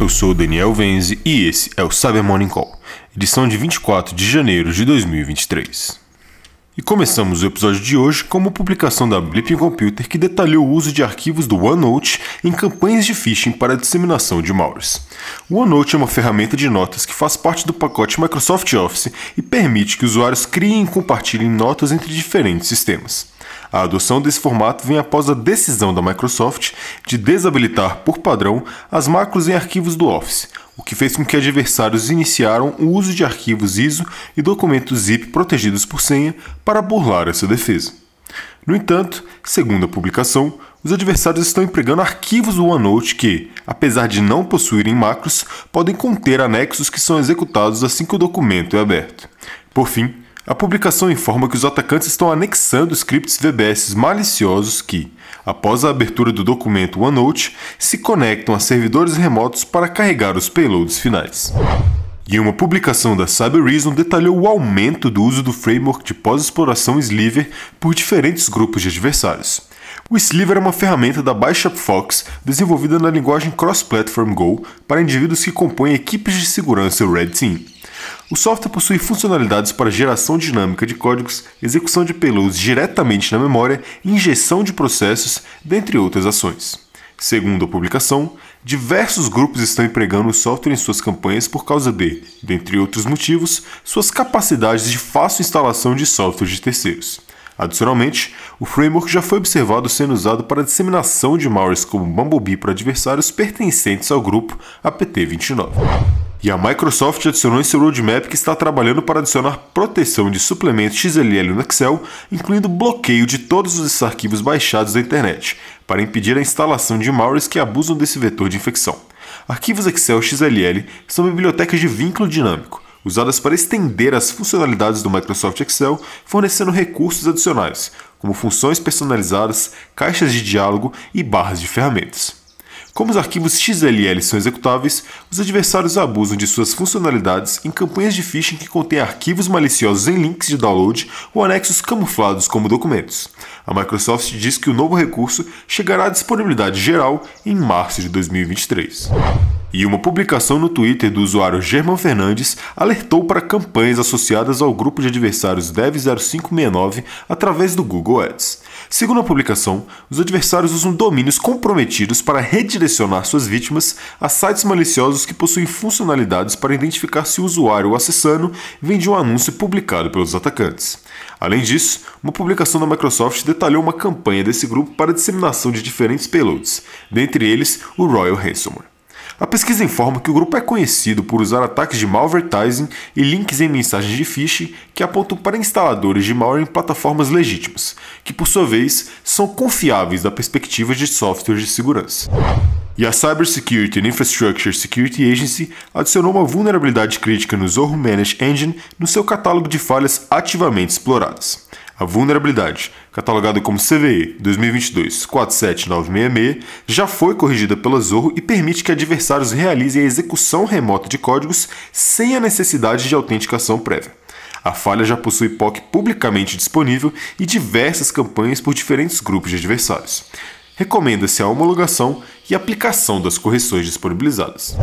eu sou o Daniel Venzi e esse é o Cyber Morning Call, edição de 24 de janeiro de 2023. E começamos o episódio de hoje com uma publicação da Blipping Computer que detalhou o uso de arquivos do OneNote em campanhas de phishing para disseminação de malwares. O OneNote é uma ferramenta de notas que faz parte do pacote Microsoft Office e permite que usuários criem e compartilhem notas entre diferentes sistemas. A adoção desse formato vem após a decisão da Microsoft de desabilitar por padrão as macros em arquivos do Office, o que fez com que adversários iniciaram o uso de arquivos ISO e documentos zip protegidos por senha para burlar essa defesa. No entanto, segundo a publicação, os adversários estão empregando arquivos do OneNote que, apesar de não possuírem macros, podem conter anexos que são executados assim que o documento é aberto. Por fim, a publicação informa que os atacantes estão anexando scripts VBS maliciosos que, após a abertura do documento OneNote, se conectam a servidores remotos para carregar os payloads finais. E uma publicação da CyberReason detalhou o aumento do uso do framework de pós-exploração Sliver por diferentes grupos de adversários. O Sliver é uma ferramenta da Bishop Fox desenvolvida na linguagem Cross-Platform Go para indivíduos que compõem equipes de segurança Red Team. O software possui funcionalidades para geração dinâmica de códigos, execução de payloads diretamente na memória injeção de processos, dentre outras ações. Segundo a publicação, diversos grupos estão empregando o software em suas campanhas por causa de, dentre outros motivos, suas capacidades de fácil instalação de software de terceiros. Adicionalmente, o framework já foi observado sendo usado para a disseminação de malwares como Bumblebee para adversários pertencentes ao grupo APT29. E a Microsoft adicionou em seu roadmap que está trabalhando para adicionar proteção de suplementos XLL no Excel, incluindo bloqueio de todos os arquivos baixados da internet, para impedir a instalação de malwares que abusam desse vetor de infecção. Arquivos Excel XLL são bibliotecas de vínculo dinâmico, usadas para estender as funcionalidades do Microsoft Excel, fornecendo recursos adicionais, como funções personalizadas, caixas de diálogo e barras de ferramentas. Como os arquivos XLL são executáveis, os adversários abusam de suas funcionalidades em campanhas de phishing que contêm arquivos maliciosos em links de download ou anexos camuflados como documentos. A Microsoft diz que o novo recurso chegará à disponibilidade geral em março de 2023. E uma publicação no Twitter do usuário German Fernandes alertou para campanhas associadas ao grupo de adversários Dev0569 através do Google Ads. Segundo a publicação, os adversários usam domínios comprometidos para redirecionar suas vítimas a sites maliciosos que possuem funcionalidades para identificar se o usuário acessando vem de um anúncio publicado pelos atacantes. Além disso, uma publicação da Microsoft detalhou uma campanha desse grupo para disseminação de diferentes payloads, dentre eles o Royal Ransomware. A pesquisa informa que o grupo é conhecido por usar ataques de malvertising e links em mensagens de phishing que apontam para instaladores de malware em plataformas legítimas, que por sua vez são confiáveis da perspectiva de softwares de segurança. E a Cybersecurity and Infrastructure Security Agency adicionou uma vulnerabilidade crítica no Zorro Managed Engine no seu catálogo de falhas ativamente exploradas. A vulnerabilidade, catalogada como CVE 2022-47966, já foi corrigida pela Zorro e permite que adversários realizem a execução remota de códigos sem a necessidade de autenticação prévia. A falha já possui POC publicamente disponível e diversas campanhas por diferentes grupos de adversários. Recomenda-se a homologação e aplicação das correções disponibilizadas.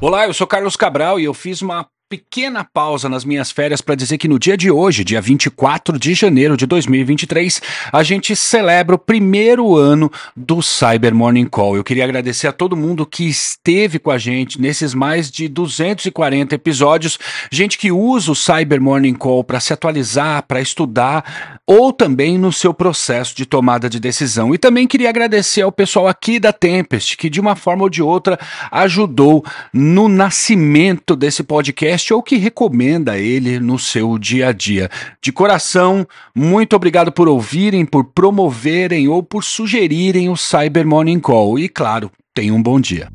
Olá, eu sou Carlos Cabral e eu fiz uma pequena pausa nas minhas férias para dizer que no dia de hoje, dia 24 de janeiro de 2023, a gente celebra o primeiro ano do Cyber Morning Call. Eu queria agradecer a todo mundo que esteve com a gente nesses mais de 240 episódios, gente que usa o Cyber Morning Call para se atualizar, para estudar ou também no seu processo de tomada de decisão. E também queria agradecer ao pessoal aqui da Tempest que de uma forma ou de outra ajudou no nascimento desse podcast podcast ou que recomenda ele no seu dia a dia. De coração, muito obrigado por ouvirem, por promoverem ou por sugerirem o Cyber Morning Call. E claro, tenham um bom dia.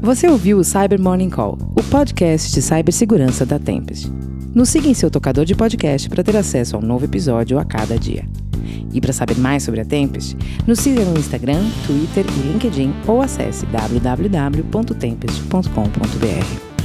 Você ouviu o Cyber Morning Call, o podcast de cibersegurança da Tempest. Nos siga em seu tocador de podcast para ter acesso a um novo episódio a cada dia. E para saber mais sobre a Tempest, nos siga no Instagram, Twitter e LinkedIn ou acesse www.tempest.com.br.